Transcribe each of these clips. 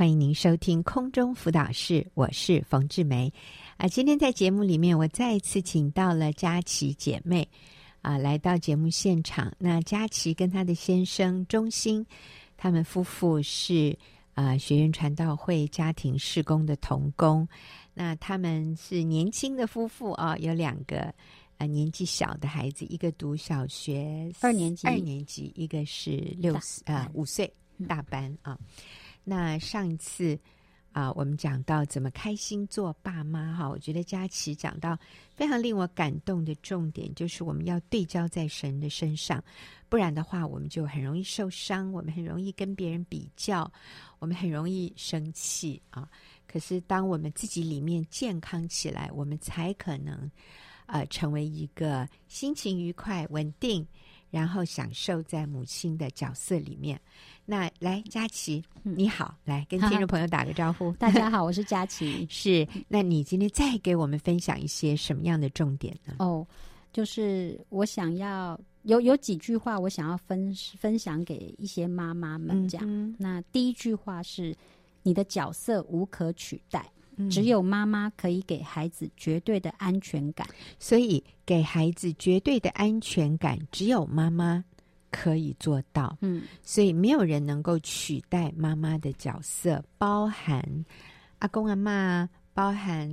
欢迎您收听空中辅导室，我是冯志梅。啊，今天在节目里面，我再一次请到了佳琪姐妹啊，来到节目现场。那佳琪跟她的先生忠心，他们夫妇是啊学院传道会家庭事工的童工。那他们是年轻的夫妇啊，有两个啊年纪小的孩子，一个读小学二年级，二年级，一个是六啊五岁大班啊。那上一次啊、我们讲到怎么开心做爸妈哈，我觉得佳琪讲到非常令我感动的重点，就是我们要对焦在神的身上，不然的话，我们就很容易受伤，我们很容易跟别人比较，我们很容易生气啊。可是当我们自己里面健康起来，我们才可能呃成为一个心情愉快、稳定。然后享受在母亲的角色里面。那来，佳琪，你好，来跟听众朋友打个招呼。大家好，我是佳琪。是，那你今天再给我们分享一些什么样的重点呢？哦，就是我想要有有几句话，我想要分分享给一些妈妈们讲。嗯、那第一句话是：你的角色无可取代。只有妈妈可以给孩子绝对的安全感，所以给孩子绝对的安全感，只有妈妈可以做到。嗯，所以没有人能够取代妈妈的角色，包含阿公阿妈，包含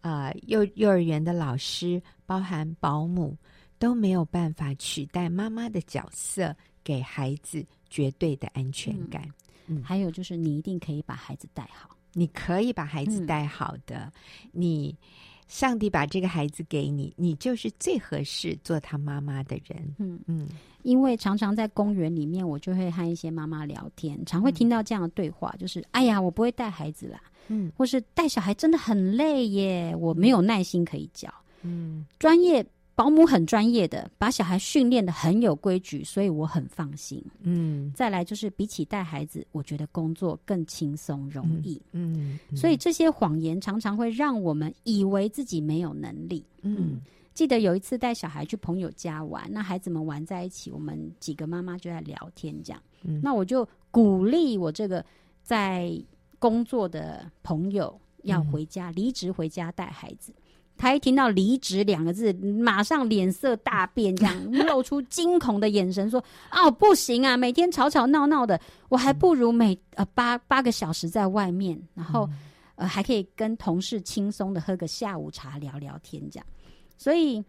啊、呃、幼幼儿园的老师，包含保姆，都没有办法取代妈妈的角色，给孩子绝对的安全感。还有就是你一定可以把孩子带好。你可以把孩子带好的，嗯、你上帝把这个孩子给你，你就是最合适做他妈妈的人。嗯。嗯，因为常常在公园里面，我就会和一些妈妈聊天，常会听到这样的对话，就是：嗯、哎呀，我不会带孩子啦，嗯，或是带小孩真的很累耶，我没有耐心可以教，嗯，专业。保姆很专业的，把小孩训练的很有规矩，所以我很放心。嗯，再来就是比起带孩子，我觉得工作更轻松容易。嗯，嗯嗯，所以这些谎言常常会让我们以为自己没有能力。嗯，嗯，记得有一次带小孩去朋友家玩，那孩子们玩在一起，我们几个妈妈就在聊天，这样。嗯，那我就鼓励我这个在工作的朋友要回家，离职回家带孩子。他一听到“离职”两个字，马上脸色大变，这样 露出惊恐的眼神，说：“哦，不行啊！每天吵吵闹闹的，我还不如每呃八八个小时在外面，然后呃还可以跟同事轻松的喝个下午茶，聊聊天，这样。所以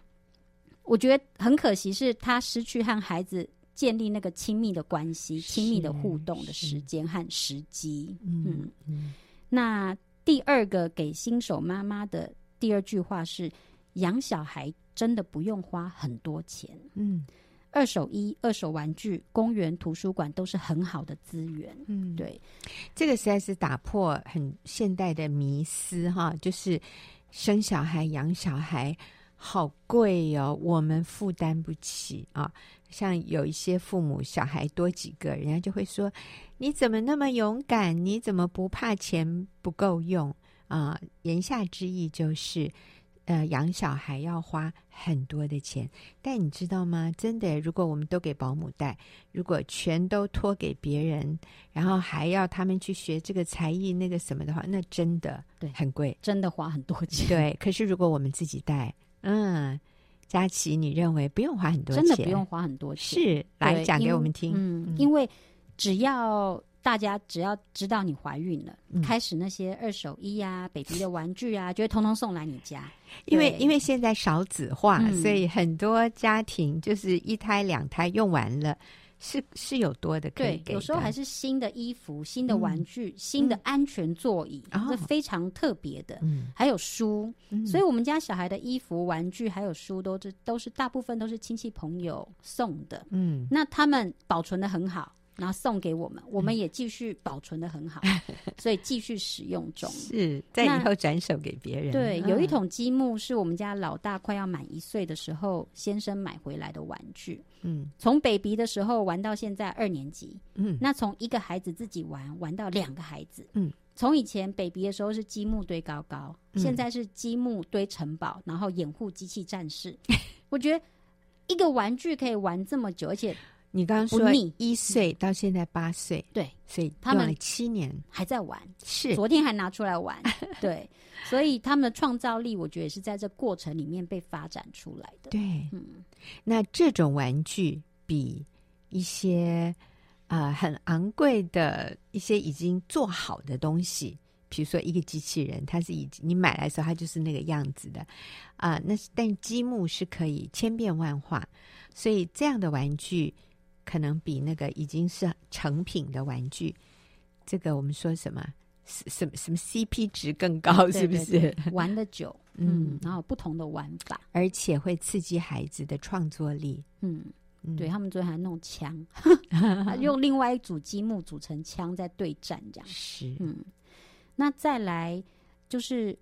我觉得很可惜，是他失去和孩子建立那个亲密的关系、亲密的互动的时间和时机。嗯嗯，嗯。那第二个给新手妈妈的。第二句话是：养小孩真的不用花很多钱。嗯，二手衣、二手玩具、公园、图书馆都是很好的资源。嗯，对，这个实在是打破很现代的迷思哈，就是生小孩、养小孩好贵、哦，我们负担不起啊。像有一些父母小孩多几个，人家就会说：“你怎么那么勇敢？你怎么不怕钱不够用？”啊、呃，言下之意就是，呃，养小孩要花很多的钱。但你知道吗？真的，如果我们都给保姆带，如果全都托给别人，然后还要他们去学这个才艺那个什么的话，那真的对很贵，真的花很多钱。对，可是如果我们自己带，嗯，佳琪，你认为不用花很多钱？真的不用花很多钱。是，来讲给我们听。嗯，嗯因为只要。大家只要知道你怀孕了，嗯、开始那些二手衣啊、baby 的玩具啊，就会通通送来你家。因为因为现在少子化，嗯、所以很多家庭就是一胎两胎用完了，是是有多的可以给的。对，有时候还是新的衣服、新的玩具、嗯、新的安全座椅，这、嗯、非常特别的。嗯，还有书，嗯、所以我们家小孩的衣服、玩具还有书都是都是大部分都是亲戚朋友送的。嗯，那他们保存的很好。然后送给我们，我们也继续保存的很好，所以继续使用中。是在以后转手给别人。对，有一桶积木是我们家老大快要满一岁的时候，先生买回来的玩具。嗯，从 baby 的时候玩到现在二年级。嗯，那从一个孩子自己玩玩到两个孩子。嗯，从以前 baby 的时候是积木堆高高，现在是积木堆城堡，然后掩护机器战士。我觉得一个玩具可以玩这么久，而且。你刚刚说一岁到现在八岁，对，所以他们七年还在玩，是昨天还拿出来玩，对，所以他们的创造力，我觉得也是在这过程里面被发展出来的。对，嗯，那这种玩具比一些啊、呃、很昂贵的一些已经做好的东西，比如说一个机器人，它是已经你买来的时候它就是那个样子的啊、呃，那但积木是可以千变万化，所以这样的玩具。可能比那个已经是成品的玩具，这个我们说什么什么什么 CP 值更高，是不是？对对对，玩的久，嗯，然后不同的玩法，而且会刺激孩子的创作力。嗯，嗯对他们昨天还弄枪，用另外一组积木组成枪在对战，这样是。嗯，那再来就是。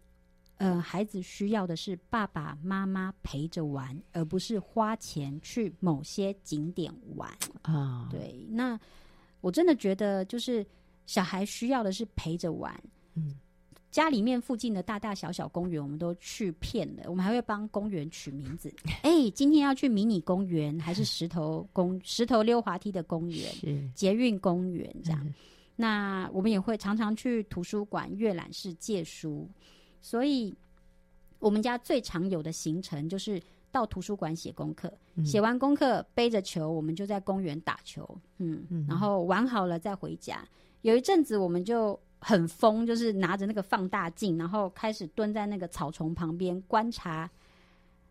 呃，孩子需要的是爸爸妈妈陪着玩，而不是花钱去某些景点玩啊。Oh. 对，那我真的觉得，就是小孩需要的是陪着玩。嗯，家里面附近的大大小小公园，我们都去遍了。我们还会帮公园取名字。哎、欸，今天要去迷你公园，还是石头公石头溜滑梯的公园？是捷运公园这样。嗯。那我们也会常常去图书馆阅览室借书。所以，我们家最常有的行程就是到图书馆写功课，嗯、写完功课背着球，我们就在公园打球，嗯，嗯，然后玩好了再回家。有一阵子我们就很疯，就是拿着那个放大镜，然后开始蹲在那个草丛旁边观察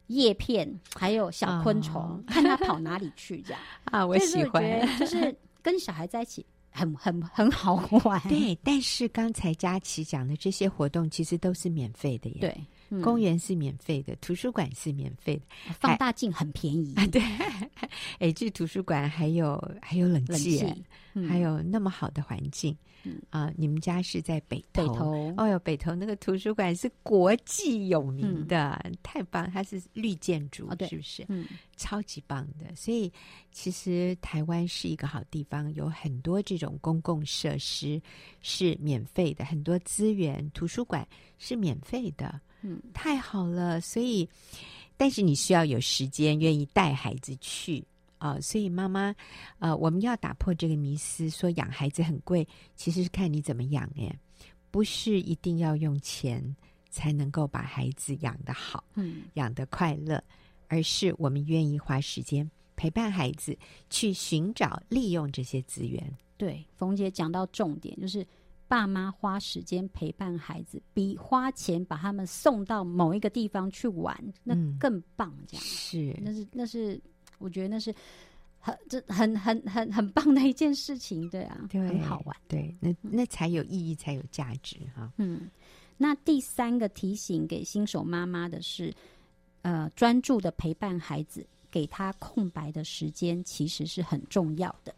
叶片，还有小昆虫，哦、看它跑哪里去，这样。啊，我喜欢，就是跟小孩在一起。很很很好玩，对。但是刚才佳琪讲的这些活动，其实都是免费的耶。对，嗯、公园是免费的，图书馆是免费的，放大镜很便宜。啊，对。哎，这图书馆还有还有冷气，冷气嗯、还有那么好的环境。嗯啊、呃，你们家是在北头？北头哦哟，北头那个图书馆是国际有名的，嗯、太棒！它是绿建筑，哦、是不是？嗯，超级棒的。所以其实台湾是一个好地方，有很多这种公共设施是免费的，很多资源，图书馆是免费的。嗯，太好了。所以，但是你需要有时间，愿意带孩子去。啊、呃，所以妈妈，呃，我们要打破这个迷思，说养孩子很贵，其实是看你怎么养，哎，不是一定要用钱才能够把孩子养得好，嗯，养得快乐，而是我们愿意花时间陪伴孩子，去寻找利用这些资源。对，冯姐讲到重点，就是爸妈花时间陪伴孩子，比花钱把他们送到某一个地方去玩，那更棒。这样、嗯、是，那是那是。我觉得那是很这很很很很棒的一件事情，对啊，对，很好玩，对，那那才有意义，才有价值哈。嗯，那第三个提醒给新手妈妈的是，呃，专注的陪伴孩子，给他空白的时间，其实是很重要的。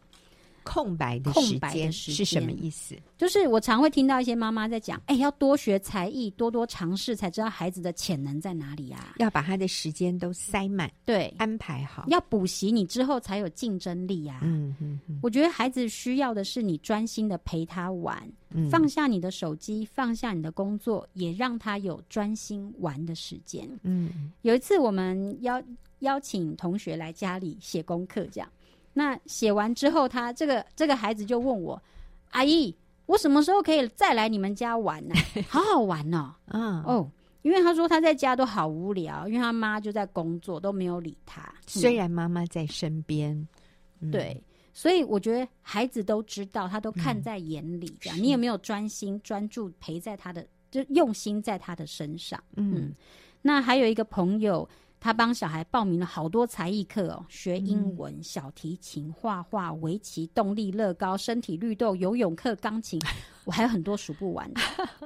空白的时间是什么意思？就是我常会听到一些妈妈在讲：“哎，要多学才艺，多多尝试，才知道孩子的潜能在哪里啊！要把他的时间都塞满，对，安排好。要补习，你之后才有竞争力啊！嗯嗯嗯。我觉得孩子需要的是你专心的陪他玩，嗯，放下你的手机，放下你的工作，也让他有专心玩的时间。嗯，有一次我们邀邀请同学来家里写功课，这样。那写完之后，他这个这个孩子就问我：“阿姨，我什么时候可以再来你们家玩呢？好好玩哦！”嗯哦，因为他说他在家都好无聊，因为他妈就在工作，都没有理他。虽然妈妈在身边，嗯、对，所以我觉得孩子都知道，他都看在眼里。这样，嗯、你有没有专心专注陪在他的，就用心在他的身上？嗯，嗯，那还有一个朋友。他帮小孩报名了好多才艺课哦，学英文、嗯、小提琴、画画、围棋、动力乐高、身体绿豆、游泳课、钢琴，我还有很多数不完的。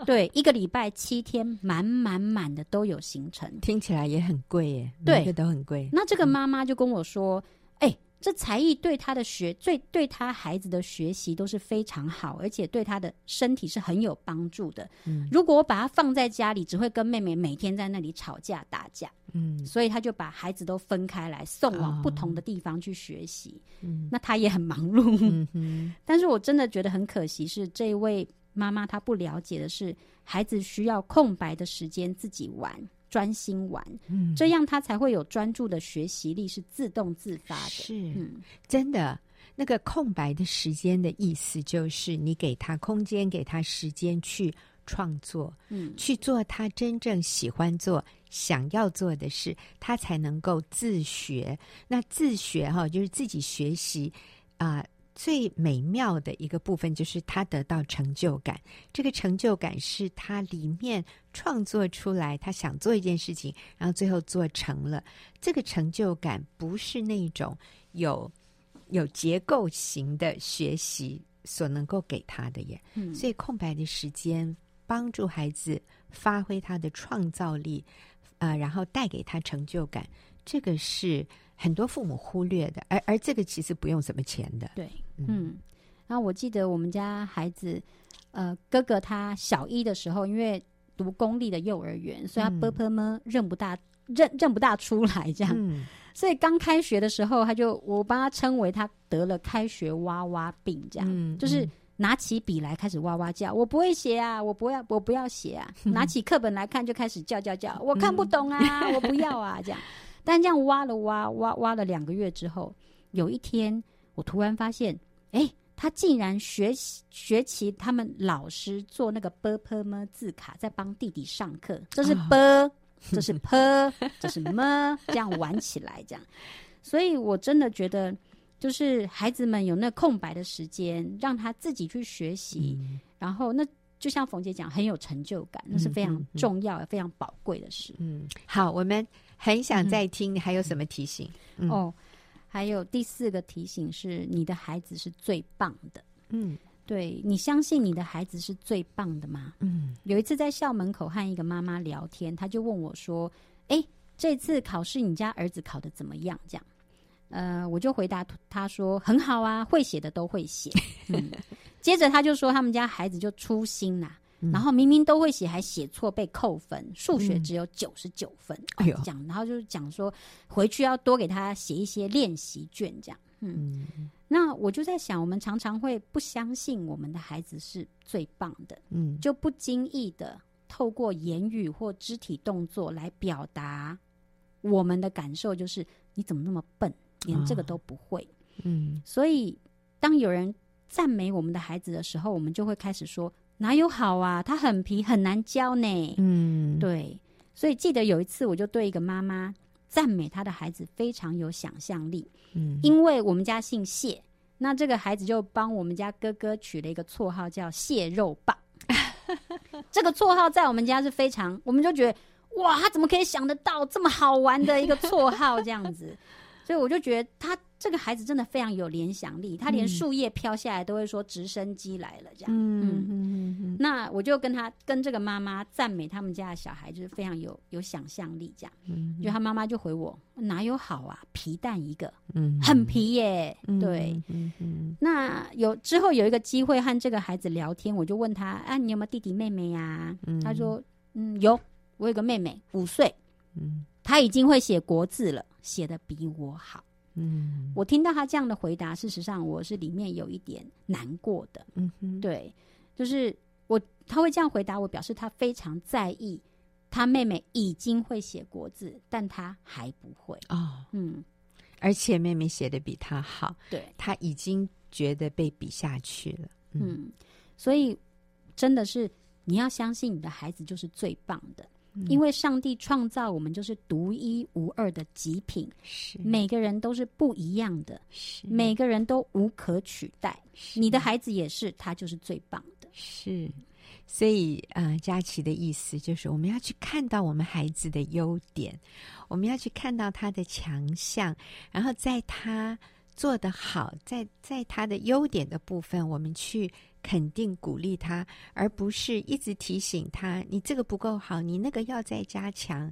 对，一个礼拜七天，满满满的都有行程，听起来也很贵耶，对，每个都很贵。那这个妈妈就跟我说：“哎、嗯。欸”这才艺对他的学，最对他孩子的学习都是非常好，而且对他的身体是很有帮助的。嗯，如果我把他放在家里，只会跟妹妹每天在那里吵架打架。嗯，所以他就把孩子都分开来，送往不同的地方去学习。嗯，那他也很忙碌。嗯哼，但是我真的觉得很可惜，是这位妈妈她不了解的是，孩子需要空白的时间自己玩。专心玩，嗯，这样他才会有专注的学习力，是自动自发的。是，嗯，真的。那个空白的时间的意思，就是你给他空间，给他时间去创作，嗯，去做他真正喜欢做、想要做的事，他才能够自学。那自学哈，就是自己学习啊。呃最美妙的一个部分就是他得到成就感，这个成就感是他里面创作出来，他想做一件事情，然后最后做成了。这个成就感不是那种有有结构型的学习所能够给他的耶。嗯，所以空白的时间帮助孩子发挥他的创造力，呃，然后带给他成就感，这个是很多父母忽略的，而而这个其实不用什么钱的。对，嗯，那我记得我们家孩子，呃，哥哥他小一的时候，因为读公立的幼儿园，所以他波波么认不大认认不大出来，这样，所以刚开学的时候，他就我把他称为他得了开学哇哇病，这样，就是。拿起笔来开始哇哇叫，我不会写啊，我不要，我不要写啊！拿起课本来看就开始叫叫叫，我看不懂啊，我不要啊！这样，但这样挖了挖挖挖了两个月之后，有一天我突然发现，哎，他竟然学习学习他们老师做那个 b p m 字卡，在帮弟弟上课。这是 b，这是 p，这是 m，这样玩起来这样，所以我真的觉得。就是孩子们有那空白的时间，让他自己去学习，嗯、然后那就像冯姐讲，很有成就感，那是非常重要、嗯、非常宝贵的事。嗯，好，我们。很想再听，你还有什么提醒？嗯、哦，还有第四个提醒是，你的孩子是最棒的。嗯，对，你相信你的孩子是最棒的吗？嗯，有一次在校门口和一个妈妈聊天，她就问我说：“哎，这次考试你家儿子考得怎么样？”这样，呃，我就回答他说：“很好啊，会写的都会写。嗯”接着他就说他们家孩子就粗心啦。然后明明都会写，还写错被扣分。数学只有九十九分，讲、嗯哎，然后就是讲说回去要多给他写一些练习卷，这样。嗯，嗯，那我就在想，我们常常会不相信我们的孩子是最棒的，嗯，就不经意的透过言语或肢体动作来表达我们的感受，就是你怎么那么笨，连这个都不会。哦、嗯，所以当有人赞美我们的孩子的时候，我们就会开始说。哪有好啊？他很皮，很难教呢。嗯，对。所以记得有一次，我就对一个妈妈赞美她的孩子非常有想象力。嗯，因为我们家姓谢，那这个孩子就帮我们家哥哥取了一个绰号叫“蟹肉棒”。这个绰号在我们家是非常，我们就觉得哇，他怎么可以想得到这么好玩的一个绰号这样子？所以我就觉得他。这个孩子真的非常有联想力，他连树叶飘下来都会说直升机来了这样。嗯嗯嗯嗯。那我就跟他跟这个妈妈赞美他们家的小孩，就是非常有有想象力这样。嗯。就他妈妈就回我哪有好啊，皮蛋一个，嗯，很皮耶。对。嗯嗯。那有之后有一个机会和这个孩子聊天，我就问他啊，你有没有弟弟妹妹呀？嗯。他说嗯有，我有个妹妹五岁，嗯，他已经会写国字了，写的比我好。嗯，我听到他这样的回答，事实上我是里面有一点难过的。嗯哼，对，就是我他会这样回答我，表示他非常在意他妹妹已经会写国字，但他还不会哦。嗯，而且妹妹写的比他好，对，他已经觉得被比下去了。嗯，嗯，所以真的是你要相信你的孩子就是最棒的。因为上帝创造我们就是独一无二的极品，是每个人都是不一样的，是每个人都无可取代。你的孩子也是，他就是最棒的。是，所以啊，呃，佳琪的意思就是，我们要去看到我们孩子的优点，我们要去看到他的强项，然后在他做得好，在在他的优点的部分，我们去。肯定鼓励他，而不是一直提醒他：“你这个不够好，你那个要再加强。”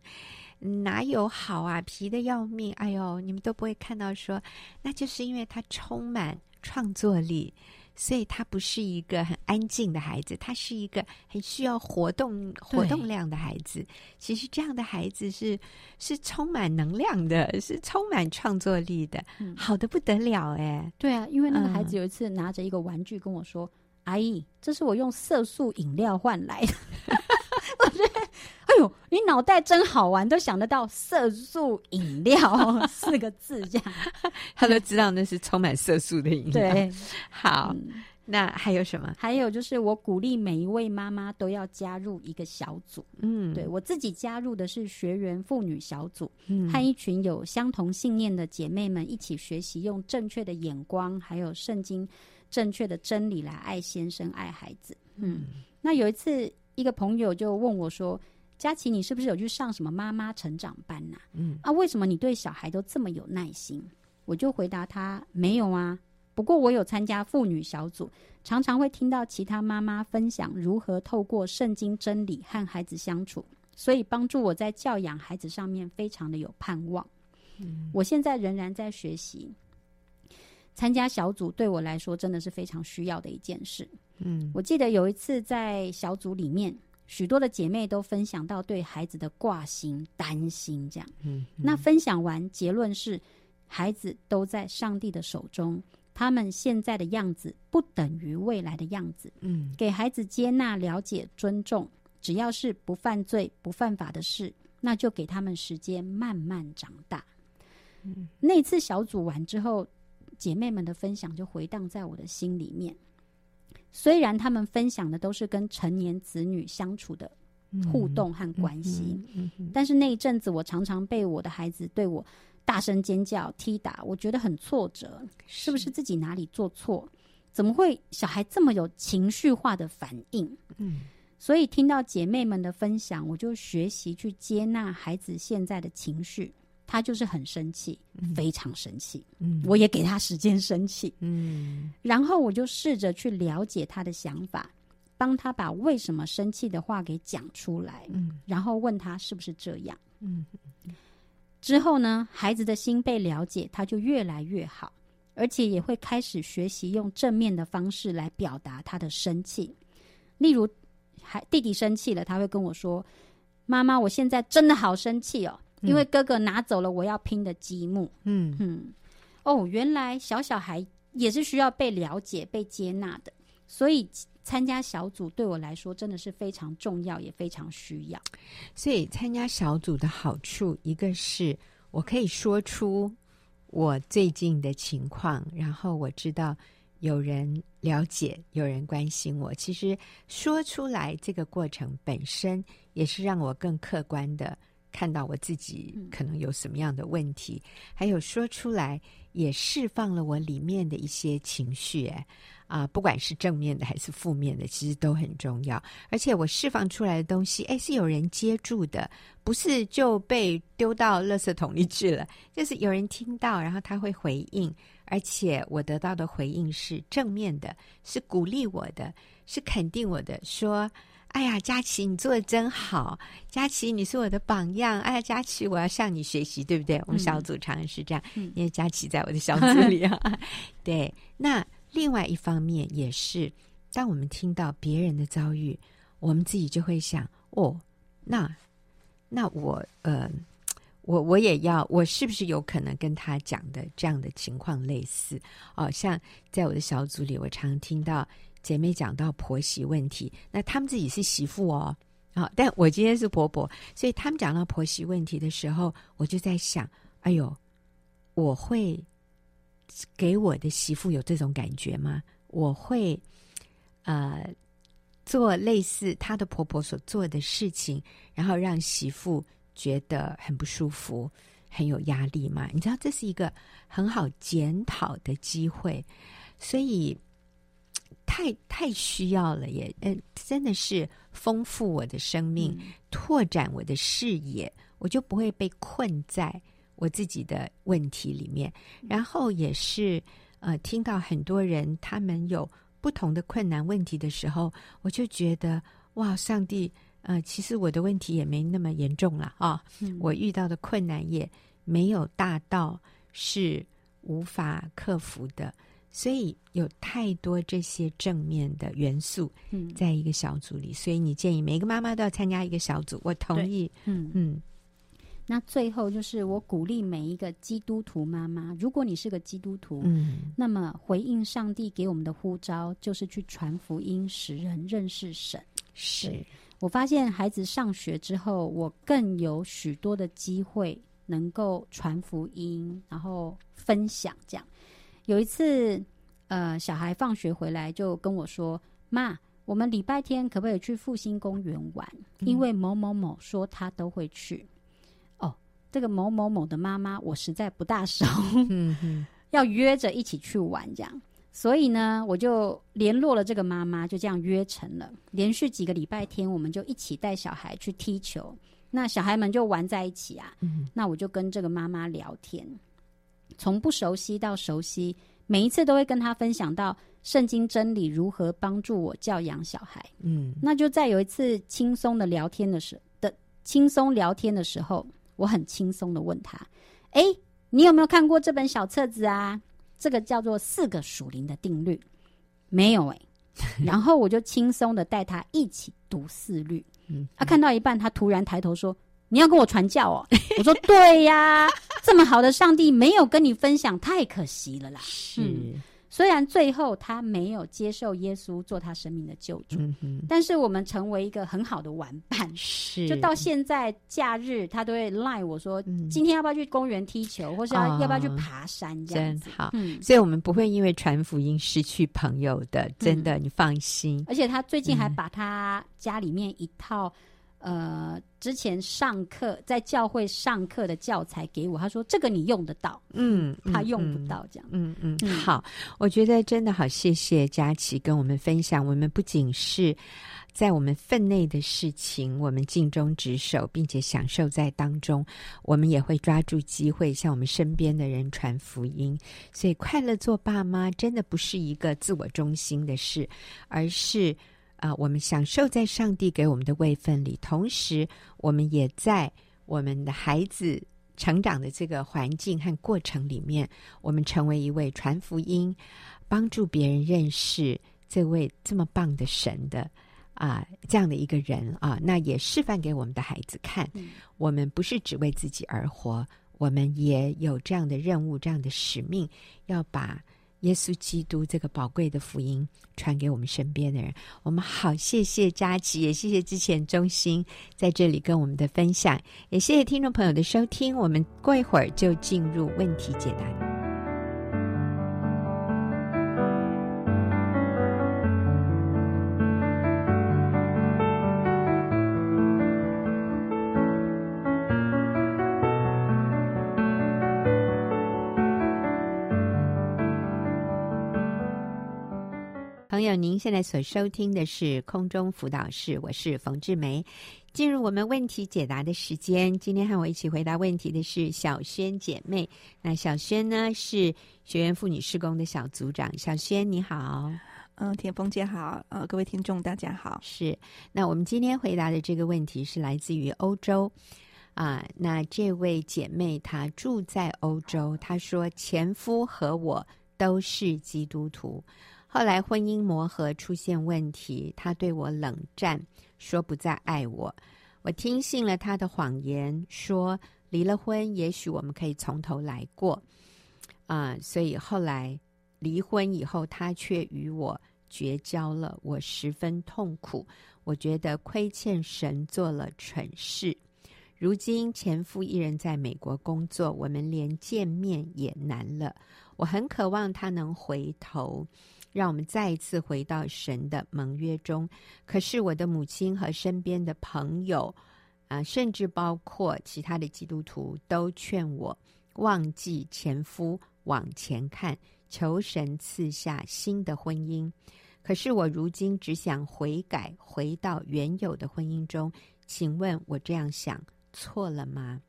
哪有好啊？皮的要命！哎呦，你们都不会看到说，那就是因为他充满创作力，所以他不是一个很安静的孩子，他是一个很需要活动、活动量的孩子。其实这样的孩子是是充满能量的，是充满创作力的，嗯、好的不得了哎！对啊，因为那个孩子有一次拿着一个玩具跟我说。阿姨，这是我用色素饮料换来的。我觉得，哎呦，你脑袋真好玩，都想得到色素饮料 四个字这样，他都知道那是充满色素的饮料。对，好。嗯那还有什么？还有就是，我鼓励每一位妈妈都要加入一个小组。嗯，对，我自己加入的是学员妇女小组，嗯，和一群有相同信念的姐妹们一起学习，用正确的眼光，还有圣经正确的真理来爱先生、爱孩子。嗯，那有一次，一个朋友就问我说：“佳琪，你是不是有去上什么妈妈成长班呐？嗯，啊，为什么你对小孩都这么有耐心？”我就回答他：“没有啊。”不过我有参加妇女小组，常常会听到其他妈妈分享如何透过圣经真理和孩子相处，所以帮助我在教养孩子上面非常的有盼望。嗯，我现在仍然在学习，参加小组对我来说真的是非常需要的一件事。嗯，我记得有一次在小组里面，许多的姐妹都分享到对孩子的挂心、担心这样。嗯，那分享完结论是，孩子都在上帝的手中。他们现在的样子不等于未来的样子。嗯，给孩子接纳、了解、尊重，只要是不犯罪、不犯法的事，那就给他们时间慢慢长大。嗯，那次小组完之后，姐妹们的分享就回荡在我的心里面。虽然他们分享的都是跟成年子女相处的互动和关系，嗯嗯嗯，但是那一阵子，我常常被我的孩子对我。大声尖叫、踢打，我觉得很挫折。是不是自己哪里做错？怎么会小孩这么有情绪化的反应？嗯，所以听到姐妹们的分享，我就学习去接纳孩子现在的情绪。他就是很生气，嗯、非常生气。嗯，我也给他时间生气。嗯，然后我就试着去了解他的想法，帮他把为什么生气的话给讲出来。嗯，然后问他是不是这样？嗯。之后呢，孩子的心被了解，他就越来越好，而且也会开始学习用正面的方式来表达他的生气。例如，孩弟弟生气了，他会跟我说：“妈妈，我现在真的好生气哦，因为哥哥拿走了我要拼的积木。”嗯嗯，哦，原来小小孩也是需要被了解、被接纳的，所以。参加小组对我来说真的是非常重要，也非常需要。所以参加小组的好处，一个是我可以说出我最近的情况，然后我知道有人了解，有人关心我。其实说出来这个过程本身，也是让我更客观的看到我自己可能有什么样的问题，嗯、还有说出来也释放了我里面的一些情绪。哎。啊，不管是正面的还是负面的，其实都很重要。而且我释放出来的东西，哎，是有人接住的，不是就被丢到垃圾桶里去了。就是有人听到，然后他会回应，而且我得到的回应是正面的，是鼓励我的，是肯定我的，说：“哎呀，佳琪，你做的真好，佳琪，你是我的榜样。哎呀，佳琪，我要向你学习，对不对？”我们小组常常是这样，嗯、因为佳琪在我的小组里啊。对，那。另外一方面也是，当我们听到别人的遭遇，我们自己就会想：哦，那那我呃，我我也要，我是不是有可能跟他讲的这样的情况类似？哦，像在我的小组里，我常听到姐妹讲到婆媳问题，那他们自己是媳妇哦，好、但我今天是婆婆，所以他们讲到婆媳问题的时候，我就在想：哎呦，我会。给我的媳妇有这种感觉吗？我会呃做类似她的婆婆所做的事情，然后让媳妇觉得很不舒服、很有压力吗？你知道这是一个很好检讨的机会，所以太太需要了耶！呃，真的是丰富我的生命，嗯、拓展我的视野，我就不会被困在。我自己的问题里面，然后也是呃，听到很多人他们有不同的困难问题的时候，我就觉得哇，上帝，呃，其实我的问题也没那么严重了啊，嗯、我遇到的困难也没有大到是无法克服的，所以有太多这些正面的元素，在一个小组里，嗯、所以你建议每个妈妈都要参加一个小组，我同意，嗯嗯。嗯那最后就是我鼓励每一个基督徒妈妈，如果你是个基督徒，嗯，那么回应上帝给我们的呼召，就是去传福音，使人认识神。是我发现孩子上学之后，我更有许多的机会能够传福音，然后分享。这样有一次，呃，小孩放学回来就跟我说：“妈，我们礼拜天可不可以去复兴公园玩？因为某某某说他都会去。”哦，这个某某某的妈妈，我实在不大熟，要约着一起去玩这样。所以呢，我就联络了这个妈妈，就这样约成了。连续几个礼拜天，我们就一起带小孩去踢球。那小孩们就玩在一起啊。嗯。那我就跟这个妈妈聊天，从不熟悉到熟悉，每一次都会跟他分享到圣经真理如何帮助我教养小孩。嗯。那就在有一次轻松的聊天的时的轻松聊天的时候，我很轻松的问他：“哎，你有没有看过这本小册子啊？”这个叫做四个属灵的定律，没有哎、欸，然后我就轻松的带他一起读四律。嗯，他看到一半，他突然抬头说：“你要跟我传教哦？” 我说：“对呀，这么好的上帝没有跟你分享，太可惜了啦。”是。嗯虽然最后他没有接受耶稣做他生命的救主，嗯，但是我们成为一个很好的玩伴。是，就到现在假日，他都会赖我说，嗯：“今天要不要去公园踢球，或是要，哦，要不要去爬山？”这样子真好，嗯。所以，我们不会因为传福音失去朋友的，真的，嗯，你放心。而且，他最近还把他家里面一套。呃，之前上课在教会上课的教材给我，他说这个你用得到，嗯，他用不到这样，嗯嗯，嗯，好，我觉得真的好，谢谢佳琪跟我们分享，我们不仅是在我们分内的事情，我们尽忠职守，并且享受在当中，我们也会抓住机会向我们身边的人传福音，所以快乐做爸妈真的不是一个自我中心的事，而是。啊，我们享受在上帝给我们的位分里，同时我们也在我们的孩子成长的这个环境和过程里面，我们成为一位传福音、帮助别人认识这位这么棒的神的啊这样的一个人啊，那也示范给我们的孩子看，嗯，我们不是只为自己而活，我们也有这样的任务、这样的使命，要把。耶稣基督这个宝贵的福音传给我们身边的人，我们好，谢谢佳琪，也谢谢之前中心在这里跟我们的分享，也谢谢听众朋友的收听。我们过一会儿就进入问题解答。朋友，您现在所收听的是空中辅导室，我是冯志梅。进入我们问题解答的时间，今天和我一起回答问题的是小轩姐妹。那小轩呢是学员妇女施工的小组长。小轩你好，嗯，田峰姐好，呃，各位听众大家好。是，那我们今天回答的这个问题是来自于欧洲啊。那这位姐妹她住在欧洲，她说前夫和我都是基督徒。后来婚姻磨合出现问题，他对我冷战，说不再爱我。我听信了他的谎言，说离了婚，也许我们可以从头来过。啊、所以后来离婚以后，他却与我绝交了，我十分痛苦。我觉得亏欠神，做了蠢事。如今前夫一人在美国工作，我们连见面也难了。我很渴望他能回头。让我们再一次回到神的盟约中。可是我的母亲和身边的朋友，啊，甚至包括其他的基督徒，都劝我忘记前夫，往前看，求神赐下新的婚姻。可是我如今只想悔改，回到原有的婚姻中。请问我这样想错了吗？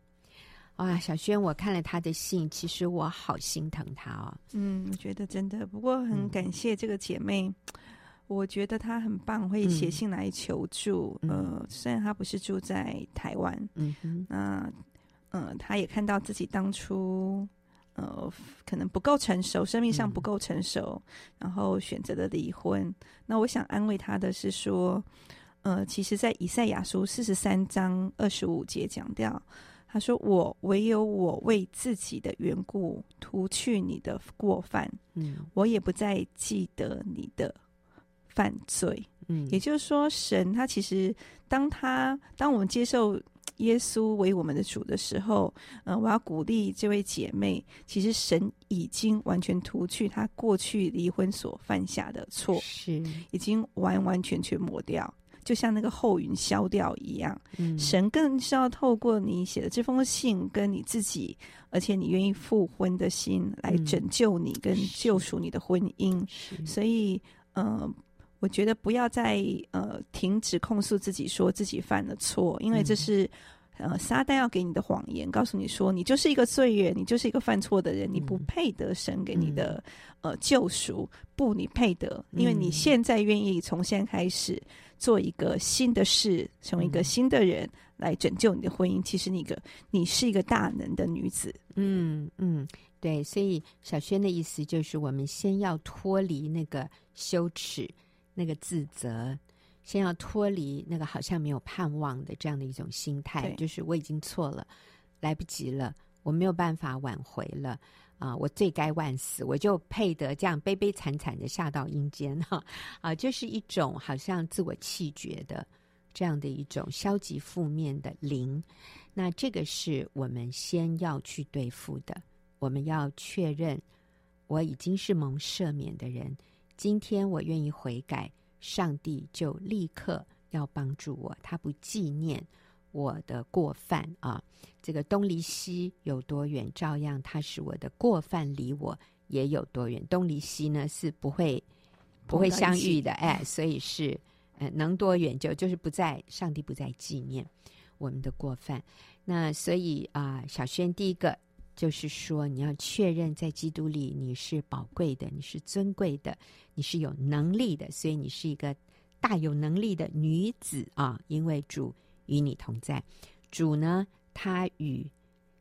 哇，小轩，我看了他的信，其实我好心疼他哦。嗯，我觉得真的，不过很感谢这个姐妹，嗯、我觉得她很棒，会写信来求助。嗯、呃，虽然她不是住在台湾，嗯，那嗯、呃，她也看到自己当初呃可能不够成熟，生命上不够成熟，嗯、然后选择了离婚。那我想安慰她的是说，呃，其实，在以赛亚书四十三章二十五节讲掉。他说：“我唯有我为自己的缘故涂去你的过犯，嗯，我也不再记得你的犯罪，嗯，也就是说，神他其实当他当我们接受耶稣为我们的主的时候，嗯、呃，我要鼓励这位姐妹，其实神已经完全涂去他过去离婚所犯下的错，是。已经完完全全抹掉。就像那个后云消掉一样，嗯，神更是要透过你写的这封信，跟你自己，而且你愿意复婚的心，来拯救你跟救赎你的婚姻。是。所以，呃，我觉得不要再呃停止控诉自己，说自己犯了错，因为这是。嗯呃，撒旦要给你的谎言，告诉你说你就是一个罪人，你就是一个犯错的人，嗯、你不配得神给你的、嗯、呃救赎，不，你配得，因为你现在愿意从现在开始做一个新的事，成为一个新的人来拯救你的婚姻。其实你个你是一个大能的女子，嗯嗯，对，所以小轩的意思就是，我们先要脱离那个羞耻、那个自责。先要脱离那个好像没有盼望的这样的一种心态，对就是我已经错了，来不及了，我没有办法挽回了啊！我罪该万死，我就配得这样悲悲惨惨的下到阴间哈啊！就是一种好像自我弃绝的这样的一种消极负面的灵。那这个是我们先要去对付的。我们要确认我已经是蒙赦免的人，今天我愿意悔改。上帝就立刻要帮助我，他不纪念我的过犯啊！这个东离西有多远，照样他是我的过犯离我也有多远。东离西呢是不会不会相遇的，哎，所以是呃能多远就就是不在上帝不再纪念我们的过犯。那所以啊，小轩第一个。就是说，你要确认在基督里你是宝贵的，你是尊贵的，你是有能力的，所以你是一个大有能力的女子啊！因为主与你同在，主呢，他与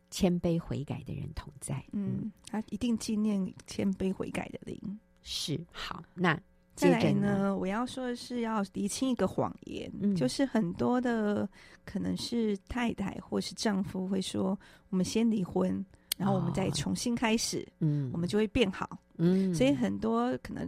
谦卑悔改的人同在。嗯，他一定纪念谦卑悔改的灵。是好，那接着呢，我要说的是要厘清一个谎言，嗯、就是很多的可能是太太或是丈夫会说，我们先离婚。然后我们再重新开始，哦、嗯，我们就会变好，嗯，所以很多可能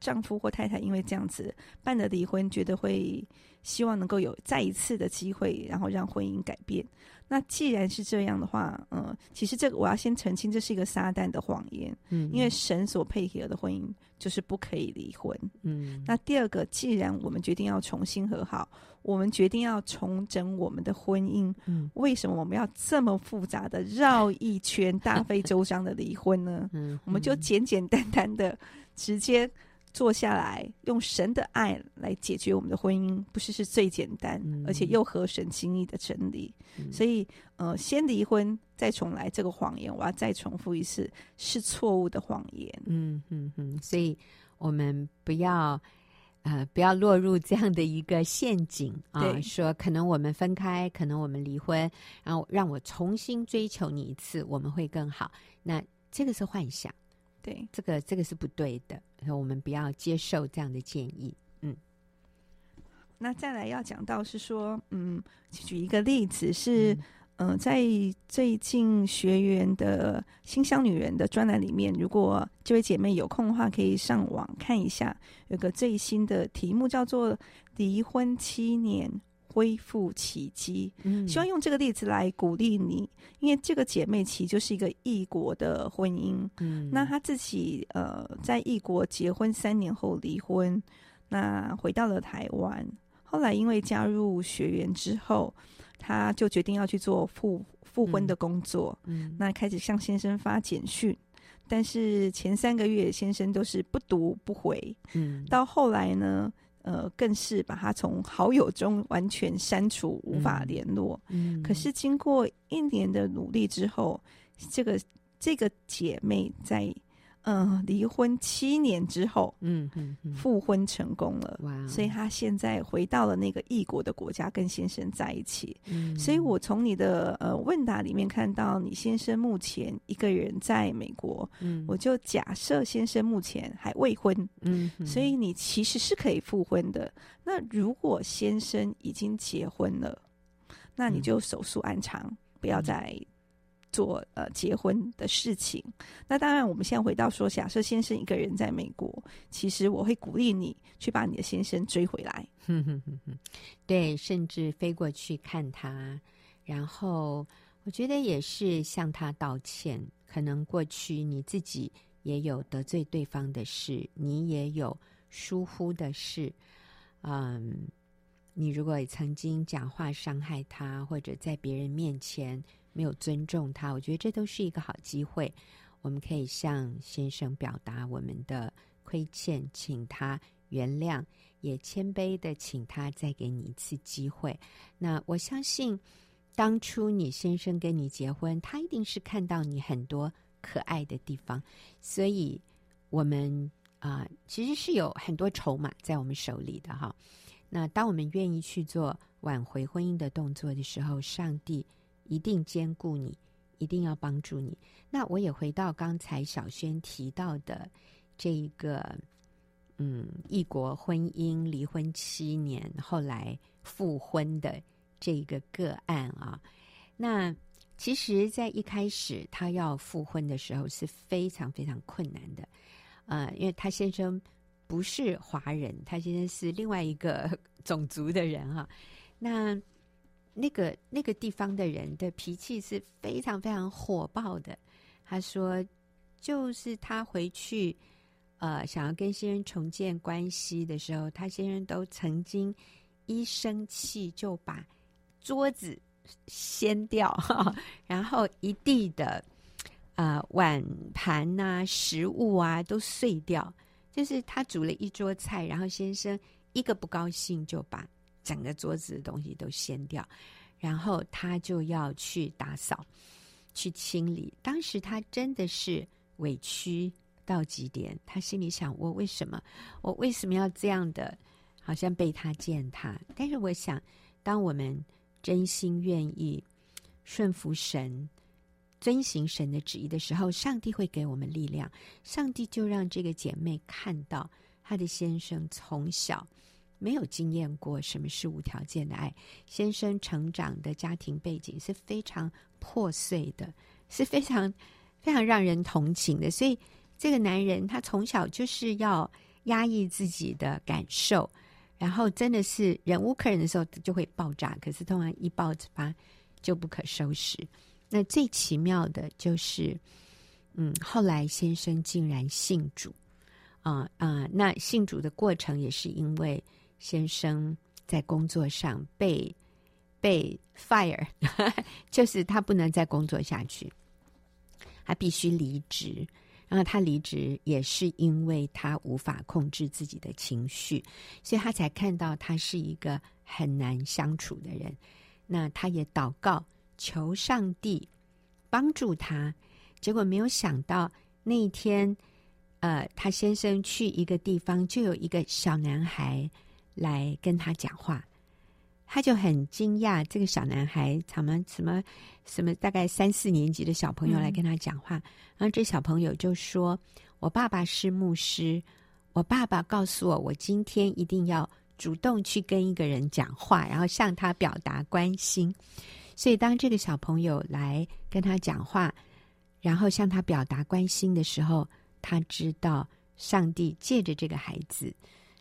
丈夫或太太因为这样子办了离婚，觉得会希望能够有再一次的机会，然后让婚姻改变。那既然是这样的话，嗯，其实这个我要先澄清，这是一个撒旦的谎言，嗯，因为神所配合的婚姻就是不可以离婚，嗯。那第二个，既然我们决定要重新和好。我们决定要重整我们的婚姻，嗯，为什么我们要这么复杂的绕一圈大费周章的离婚呢？嗯，我们就简简单单的直接坐下来，用神的爱来解决我们的婚姻，不是是最简单，嗯、而且又合神心意的真理。嗯、所以，呃，先离婚再重来这个谎言，我要再重复一次，是错误的谎言。嗯嗯嗯，所以我们不要。呃，不要落入这样的一个陷阱啊！对说可能我们分开，可能我们离婚，然后让我重新追求你一次，我们会更好。那这个是幻想，对，这个这个是不对的。我们不要接受这样的建议。嗯，那再来要讲到是说，嗯，举一个例子是。嗯在最近学员的新乡女人的专栏里面，如果这位姐妹有空的话，可以上网看一下，有个最新的题目叫做“离婚七年恢复奇迹”。嗯，希望用这个例子来鼓励你，因为这个姐妹其实就是一个异国的婚姻。嗯，那她自己呃在异国结婚三年后离婚，那回到了台湾，后来因为加入学员之后。她就决定要去做复复婚的工作，嗯，嗯，那开始向先生发简讯，但是前三个月先生都是不读不回，嗯，到后来呢，呃，更是把他从好友中完全删除，无法联络，嗯，可是经过一年的努力之后，这个这个姐妹在。嗯，离婚七年之后，嗯嗯，复婚成功了，哇！所以她现在回到了那个异国的国家，跟先生在一起。嗯，所以我从你的呃问答里面看到，你先生目前一个人在美国，嗯，我就假设先生目前还未婚，嗯，所以你其实是可以复婚的。那如果先生已经结婚了，那你就手速安长，不要再做呃结婚的事情。那当然，我们现在回到说，假设先生一个人在美国，其实我会鼓励你去把你的先生追回来。哼哼哼哼，对，甚至飞过去看他，然后我觉得也是向他道歉。可能过去你自己也有得罪对方的事，你也有疏忽的事，嗯。你如果曾经讲话伤害他，或者在别人面前没有尊重他，我觉得这都是一个好机会。我们可以向先生表达我们的亏欠，请他原谅，也谦卑的请他再给你一次机会。那我相信，当初你先生跟你结婚，他一定是看到你很多可爱的地方，所以我们啊、其实是有很多筹码在我们手里的哈。那当我们愿意去做挽回婚姻的动作的时候，上帝一定兼顾你，一定要帮助你。那我也回到刚才小萱提到的这一个，嗯，异国婚姻离婚七年后来复婚的这一个个案啊。那其实，在一开始他要复婚的时候是非常非常困难的，呃，因为他先生。不是华人，他现在是另外一个 种族的人哈。那那个那个地方的人的脾气是非常非常火爆的。他说，就是他回去呃想要跟先生重建关系的时候，他先生都曾经一生气就把桌子掀掉，然后一地的、呃、碗盘啊食物啊都碎掉。就是他煮了一桌菜，然后先生一个不高兴就把整个桌子的东西都掀掉，然后他就要去打扫、去清理。当时他真的是委屈到极点，他心里想：我为什么？我为什么要这样的？好像被他践踏。但是我想，当我们真心愿意顺服神。遵行神的旨意的时候，上帝会给我们力量。上帝就让这个姐妹看到，她的先生从小没有经验过什么是无条件的爱。先生成长的家庭背景是非常破碎的，是非常非常让人同情的。所以，这个男人他从小就是要压抑自己的感受，然后真的是忍无可忍的时候就会爆炸。可是，通常一爆发就不可收拾。那最奇妙的就是，嗯，后来先生竟然信主，啊、啊、那信主的过程也是因为先生在工作上被被 fire，就是他不能再工作下去，他必须离职。然后他离职也是因为他无法控制自己的情绪，所以他才看到他是一个很难相处的人。那他也祷告。求上帝帮助他，结果没有想到那一天，呃，他先生去一个地方，就有一个小男孩来跟他讲话，他就很惊讶。这个小男孩，什么什么什么，大概三四年级的小朋友来跟他讲话，然后这小朋友就说：“我爸爸是牧师，我爸爸告诉我，我今天一定要主动去跟一个人讲话，然后向他表达关心。”所以，当这个小朋友来跟他讲话，然后向他表达关心的时候，他知道上帝借着这个孩子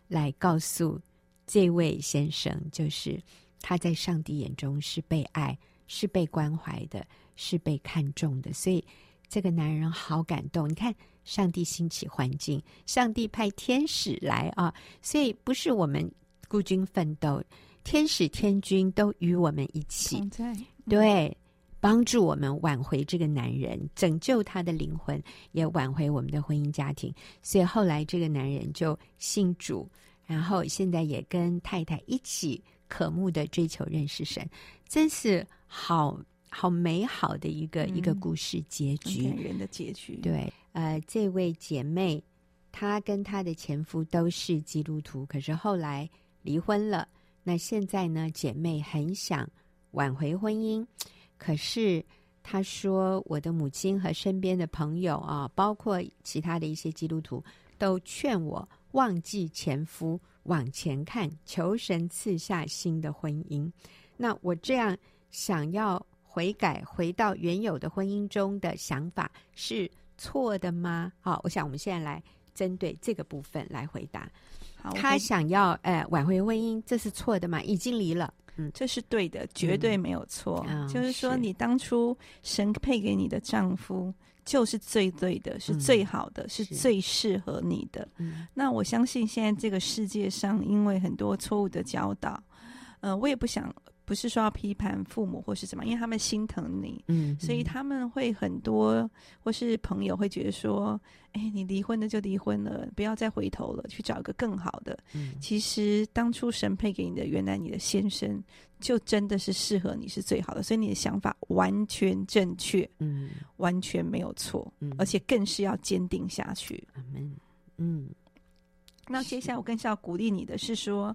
来告诉这位先生，就是他在上帝眼中是被爱、是被关怀的、是被看重的。所以，这个男人好感动。你看，上帝兴起环境，上帝派天使来啊！所以，不是我们孤军奋斗。天使天君都与我们一起，在对，帮助我们挽回这个男人，拯救他的灵魂，也挽回我们的婚姻家庭。所以后来这个男人就信主，然后现在也跟太太一起渴慕的追求认识神，真是好好美好的一个、嗯、一个故事结局，感人的结局。对，呃，这位姐妹她跟她的前夫都是基督徒，可是后来离婚了。那现在呢，姐妹很想挽回婚姻，可是她说，我的母亲和身边的朋友啊，包括其他的一些基督徒，都劝我忘记前夫，往前看，求神赐下新的婚姻。那我这样想要悔改，回到原有的婚姻中的想法是错的吗？好，我想我们现在来针对这个部分来回答。好，他想要呃挽回婚姻，这是错的吗？已经离了，嗯，这是对的，绝对没有错。嗯、就是说，你当初神配给你的丈夫就是最对的，是最好的，嗯、是最适合你的。那我相信现在这个世界上，因为很多错误的教导，呃，我也不想。不是说要批判父母或是怎么，因为他们心疼你，嗯，所以他们会很多，或是朋友会觉得说，哎，你离婚了就离婚了，不要再回头了，去找一个更好的。嗯，其实当初神配给你的，原来你的先生就真的是适合你是最好的，所以你的想法完全正确，嗯，完全没有错，嗯，而且更是要坚定下去。嗯，嗯，那接下来我更是要鼓励你的是说，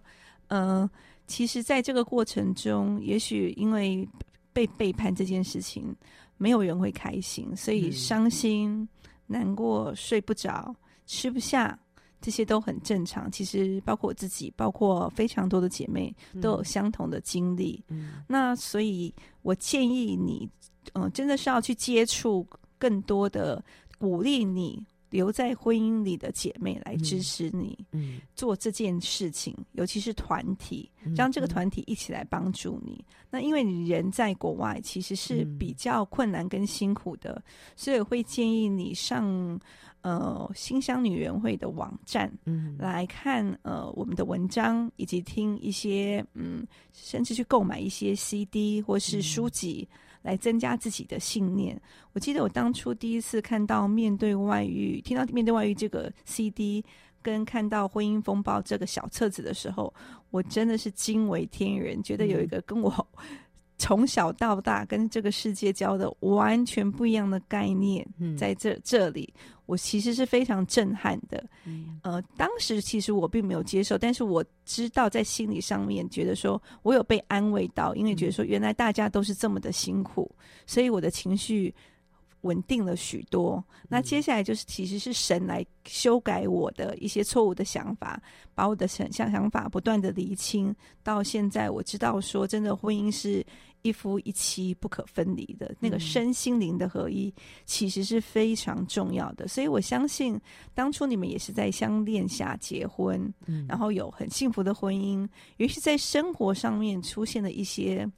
嗯、呃。其实，在这个过程中，也许因为被背叛这件事情，没有人会开心，所以伤心、难过、睡不着、吃不下，这些都很正常。其实，包括我自己，包括非常多的姐妹，都有相同的经历。嗯，那所以我建议你，嗯、呃，真的是要去接触更多的鼓励你。留在婚姻里的姐妹来支持你，做这件事情，嗯、尤其是团体，让这个团体一起来帮助你。嗯、那因为你人在国外，其实是比较困难跟辛苦的，嗯、所以我会建议你上呃新乡女人会的网站，嗯，来看呃我们的文章，以及听一些嗯，甚至去购买一些 CD 或是书籍。嗯来增加自己的信念。我记得我当初第一次看到《面对外遇》，听到《面对外遇》这个 CD，跟看到《婚姻风暴》这个小册子的时候，我真的是惊为天人，觉得有一个跟我 从小到大跟这个世界教的完全不一样的概念，在这这里。我其实是非常震撼的，嗯、呃，当时其实我并没有接受，但是我知道在心理上面觉得说我有被安慰到，因为觉得说原来大家都是这么的辛苦，所以我的情绪稳定了许多。那接下来就是其实是神来修改我的一些错误的想法，把我的想想想法不断的厘清，到现在我知道说真的婚姻是。一夫一妻不可分离的那个身心灵的合一，其实是非常重要的。所以我相信，当初你们也是在相恋下结婚，然后有很幸福的婚姻，于是在生活上面出现了一些。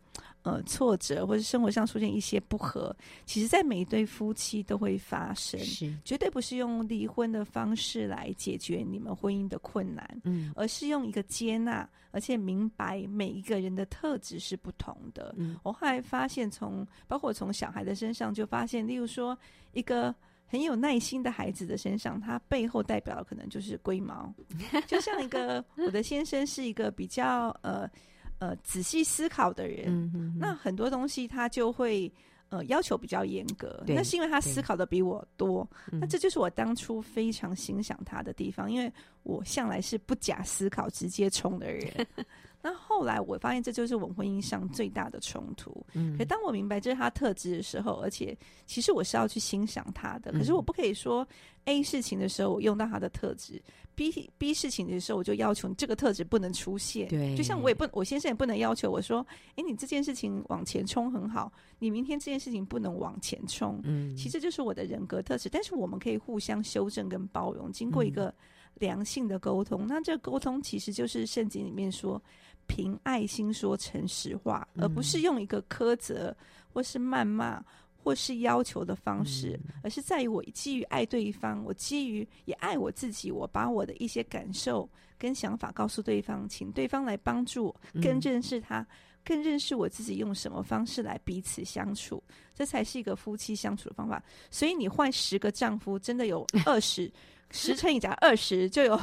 呃，挫折或者生活上出现一些不和，其实，在每一对夫妻都会发生，是绝对不是用离婚的方式来解决你们婚姻的困难，嗯，而是用一个接纳，而且明白每一个人的特质是不同的。嗯，我后来发现从，从包括从小孩的身上就发现，例如说，一个很有耐心的孩子的身上，他背后代表的可能就是龟毛，就像一个我的先生是一个比较呃。呃，仔细思考的人，嗯、哼哼，那很多东西他就会呃要求比较严格。那是因为他思考的比我多。那这就是我当初非常欣赏他的地方，嗯、因为我向来是不假思考直接冲的人。那后来我发现，这就是我们婚姻上最大的冲突。嗯，可当我明白这是他特质的时候，而且其实我是要去欣赏他的。可是我不可以说 A 事情的时候我用到他的特质，B B 事情的时候我就要求你这个特质不能出现。对，就像我也不，我先生也不能要求我说，哎，你这件事情往前冲很好，你明天这件事情不能往前冲。嗯，其实就是我的人格特质，但是我们可以互相修正跟包容，经过一个良性的沟通。那这个沟通其实就是圣经里面说。凭爱心说诚实话，而不是用一个苛责或是谩骂或是要求的方式，而是在于我基于爱对方，我基于也爱我自己，我把我的一些感受跟想法告诉对方，请对方来帮助我，更认识他，更认识我自己，用什么方式来彼此相处，这才是一个夫妻相处的方法。所以你换十个丈夫，真的有二十，十乘以加二十就有。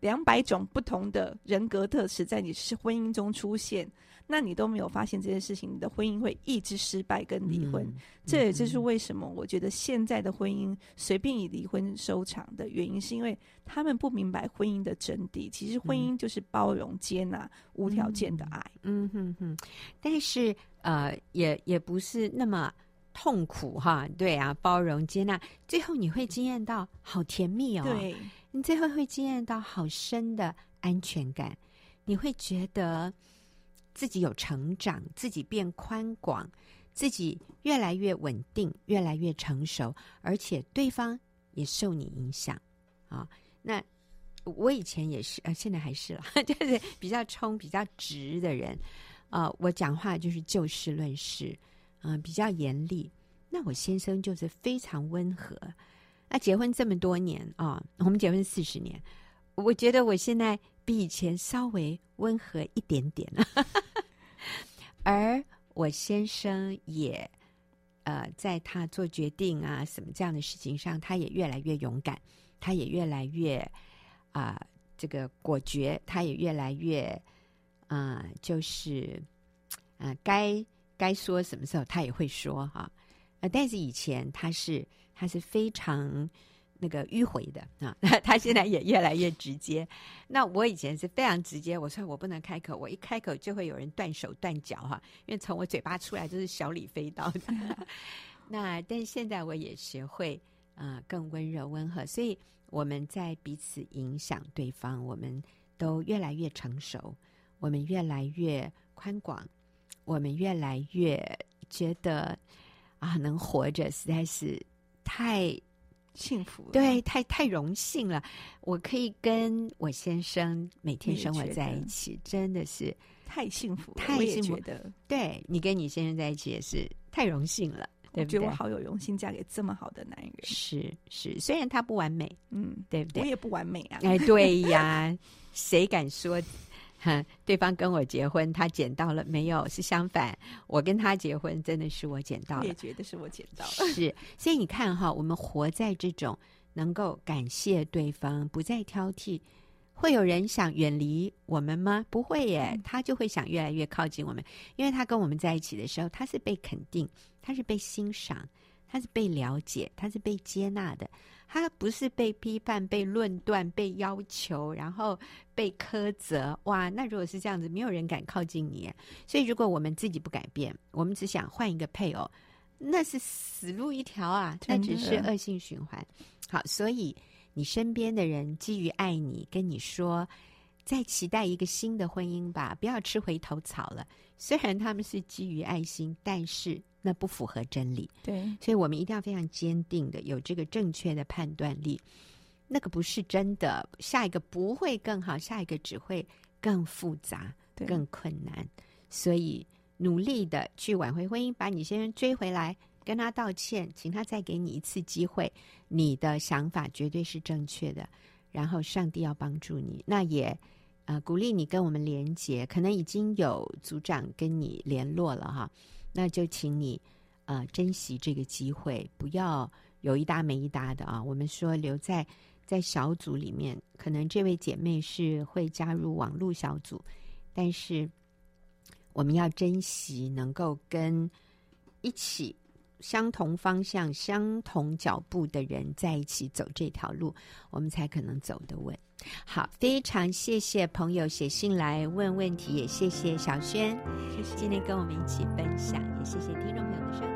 两百种不同的人格特质在你是婚姻中出现，那你都没有发现这件事情，你的婚姻会一直失败跟离婚。这也就是为什么我觉得现在的婚姻随便以离婚收场的原因，是因为他们不明白婚姻的真谛。其实婚姻就是包容、接纳、嗯、无条件的爱。嗯哼哼，但是呃，也也不是那么痛苦哈。对啊，包容、接纳，最后你会惊艳到好甜蜜哦。对。你最后会惊艳到好深的安全感，你会觉得自己有成长，自己变宽广，自己越来越稳定，越来越成熟，而且对方也受你影响啊。那我以前也是，呃，现在还是了，就是比较冲、比较直的人啊。我讲话就是就事论事，嗯，比较严厉。那我先生就是非常温和。那结婚这么多年啊，我们结婚四十年，我觉得我现在比以前稍微温和一点点了。而我先生也，呃，在他做决定啊什么这样的事情上，他也越来越勇敢，他也越来越啊、这个果决，他也越来越啊、就是啊、该该说什么时候他也会说哈。呃，但是以前他是他是非常。那个迂回的啊，他现在也越来越直接。那我以前是非常直接，我说我不能开口，我一开口就会有人断手断脚哈，因为从我嘴巴出来就是小李飞刀的。那但是现在我也学会啊、更温柔温和，所以我们在彼此影响对方，我们都越来越成熟，我们越来越宽广，我们越来越觉得啊，能活着实在是太。幸福，对，太太荣幸了。我可以跟我先生每天生活在一起，真的是太幸福，太幸福。觉得对，你跟你先生在一起也是太荣幸了，对不对？我觉得我好有荣幸嫁给这么好的男人。是是，虽然他不完美，嗯，对不对？我也不完美啊。哎，对呀，谁敢说？哼，对方跟我结婚，他捡到了没有？是相反，我跟他结婚，真的是我捡到了。我也觉得是我捡到了。是，所以你看哈，我们活在这种能够感谢对方，不再挑剔，会有人想远离我们吗？不会耶，他就会想越来越靠近我们，因为他跟我们在一起的时候，他是被肯定，他是被欣赏，他是被了解，他是被接纳的。他不是被批判、被论断、被要求，然后被苛责。哇，那如果是这样子，没有人敢靠近你。所以，如果我们自己不改变，我们只想换一个配偶，那是死路一条啊！那只是恶性循环。好，所以你身边的人基于爱你，跟你说，再期待一个新的婚姻吧，不要吃回头草了。虽然他们是基于爱心，但是。那不符合真理，对，所以我们一定要非常坚定的有这个正确的判断力。那个不是真的，下一个不会更好，下一个只会更复杂、更困难。所以努力的去挽回婚姻，把你先生追回来，跟他道歉，请他再给你一次机会。你的想法绝对是正确的，然后上帝要帮助你。那也呃鼓励你跟我们连结，可能已经有组长跟你联络了哈。那就请你，呃，珍惜这个机会，不要有一搭没一搭的啊。我们说留在在小组里面，可能这位姐妹是会加入网络小组，但是我们要珍惜能够跟一起相同方向、相同脚步的人在一起走这条路，我们才可能走得稳。好，非常谢谢朋友写信来问问题，也谢谢小轩，谢谢今天跟我们一起分享，也谢谢听众朋友的收听。